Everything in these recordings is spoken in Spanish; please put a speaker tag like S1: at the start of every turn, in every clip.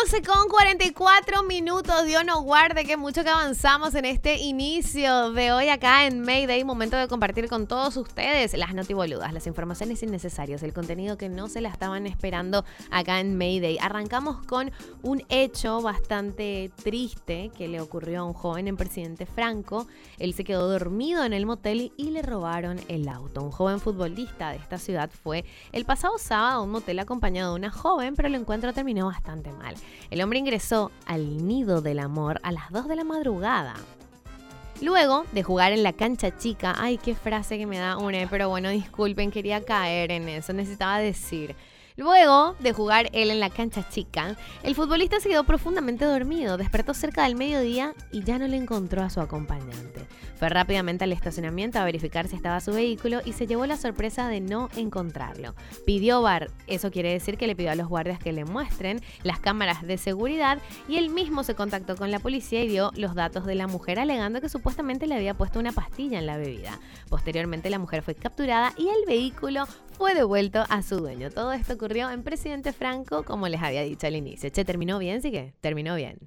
S1: 12 con 44 minutos, Dios nos guarde que mucho que avanzamos en este inicio de hoy acá en Mayday, momento de compartir con todos ustedes las notiboludas, las informaciones innecesarias, el contenido que no se la estaban esperando acá en Mayday. Arrancamos con un hecho bastante triste que le ocurrió a un joven en Presidente Franco. Él se quedó dormido en el motel y le robaron el auto. Un joven futbolista de esta ciudad fue el pasado sábado a un motel acompañado de una joven, pero el encuentro terminó bastante mal. El hombre ingresó al nido del amor a las 2 de la madrugada. Luego de jugar en la cancha chica, ay, qué frase que me da una, pero bueno, disculpen, quería caer en eso, necesitaba decir. Luego de jugar él en la cancha chica, el futbolista se quedó profundamente dormido, despertó cerca del mediodía y ya no le encontró a su acompañante. Fue rápidamente al estacionamiento a verificar si estaba su vehículo y se llevó la sorpresa de no encontrarlo. Pidió bar, eso quiere decir que le pidió a los guardias que le muestren las cámaras de seguridad y él mismo se contactó con la policía y dio los datos de la mujer alegando que supuestamente le había puesto una pastilla en la bebida. Posteriormente la mujer fue capturada y el vehículo fue devuelto a su dueño. Todo esto ocurrió en Presidente Franco, como les había dicho al inicio. Che, ¿terminó bien? Sí que terminó bien.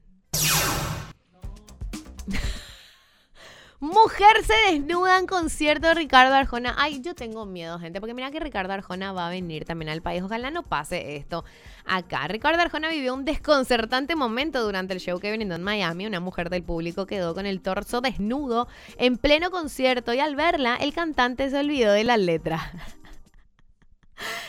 S1: Mujer se desnuda en concierto de Ricardo Arjona. Ay, yo tengo miedo, gente, porque mira que Ricardo Arjona va a venir también al país. Ojalá no pase esto acá. Ricardo Arjona vivió un desconcertante momento durante el show que brindó en Miami. Una mujer del público quedó con el torso desnudo en pleno concierto y al verla, el cantante se olvidó de la letra.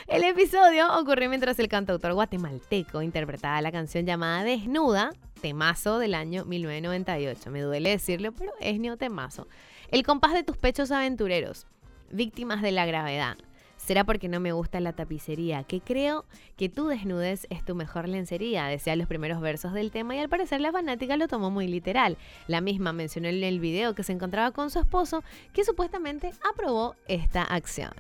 S1: El episodio ocurrió mientras el cantautor guatemalteco interpretaba la canción llamada Desnuda, temazo del año 1998. Me duele decirlo, pero es neo temazo. El compás de tus pechos aventureros, víctimas de la gravedad. Será porque no me gusta la tapicería, que creo que tu desnudez es tu mejor lencería, decía los primeros versos del tema y al parecer la fanática lo tomó muy literal. La misma mencionó en el video que se encontraba con su esposo, que supuestamente aprobó esta acción.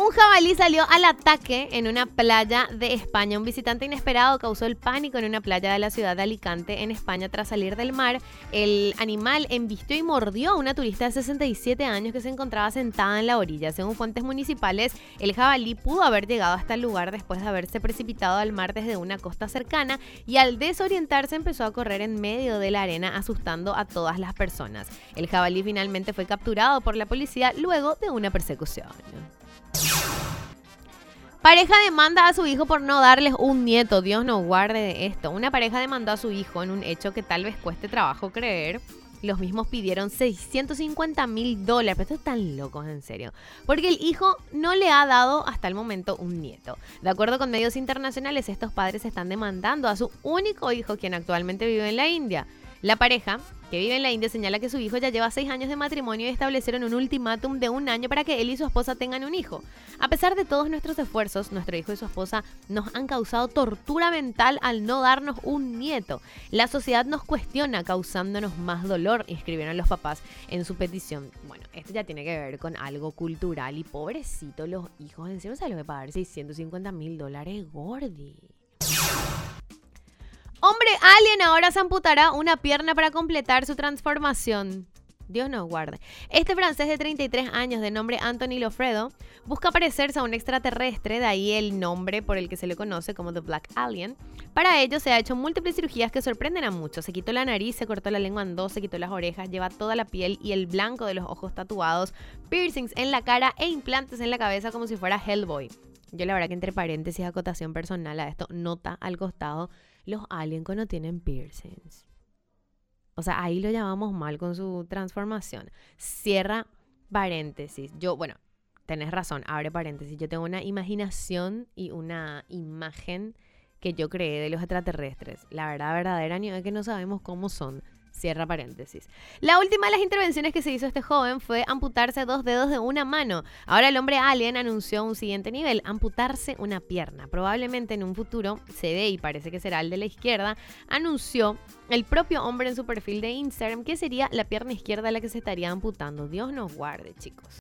S1: Un jabalí salió al ataque en una playa de España. Un visitante inesperado causó el pánico en una playa de la ciudad de Alicante, en España, tras salir del mar. El animal embistió y mordió a una turista de 67 años que se encontraba sentada en la orilla. Según fuentes municipales, el jabalí pudo haber llegado hasta el lugar después de haberse precipitado al mar desde una costa cercana y al desorientarse empezó a correr en medio de la arena asustando a todas las personas. El jabalí finalmente fue capturado por la policía luego de una persecución. Pareja demanda a su hijo por no darles un nieto. Dios nos guarde de esto. Una pareja demandó a su hijo en un hecho que tal vez cueste trabajo creer. Los mismos pidieron 650 mil dólares. Pero esto tan locos, en serio. Porque el hijo no le ha dado hasta el momento un nieto. De acuerdo con medios internacionales, estos padres están demandando a su único hijo, quien actualmente vive en la India. La pareja, que vive en la India, señala que su hijo ya lleva seis años de matrimonio y establecieron un ultimátum de un año para que él y su esposa tengan un hijo. A pesar de todos nuestros esfuerzos, nuestro hijo y su esposa nos han causado tortura mental al no darnos un nieto. La sociedad nos cuestiona causándonos más dolor, escribieron los papás en su petición. Bueno, esto ya tiene que ver con algo cultural y pobrecito los hijos encima se los a pagar 650 mil dólares gordi. Hombre alien ahora se amputará una pierna para completar su transformación. Dios nos guarde. Este francés de 33 años de nombre Anthony Lofredo busca parecerse a un extraterrestre, de ahí el nombre por el que se le conoce como The Black Alien. Para ello se ha hecho múltiples cirugías que sorprenden a muchos. Se quitó la nariz, se cortó la lengua en dos, se quitó las orejas, lleva toda la piel y el blanco de los ojos tatuados, piercings en la cara e implantes en la cabeza como si fuera Hellboy. Yo la verdad que entre paréntesis, acotación personal a esto, nota al costado, los aliens no tienen piercings. O sea, ahí lo llamamos mal con su transformación. Cierra paréntesis. Yo, bueno, tenés razón, abre paréntesis. Yo tengo una imaginación y una imagen que yo creé de los extraterrestres. La verdad verdadera ni es que no sabemos cómo son. Cierra paréntesis. La última de las intervenciones que se hizo este joven fue amputarse dos dedos de una mano. Ahora el hombre alien anunció un siguiente nivel, amputarse una pierna. Probablemente en un futuro se ve y parece que será el de la izquierda, anunció el propio hombre en su perfil de Instagram que sería la pierna izquierda la que se estaría amputando. Dios nos guarde, chicos.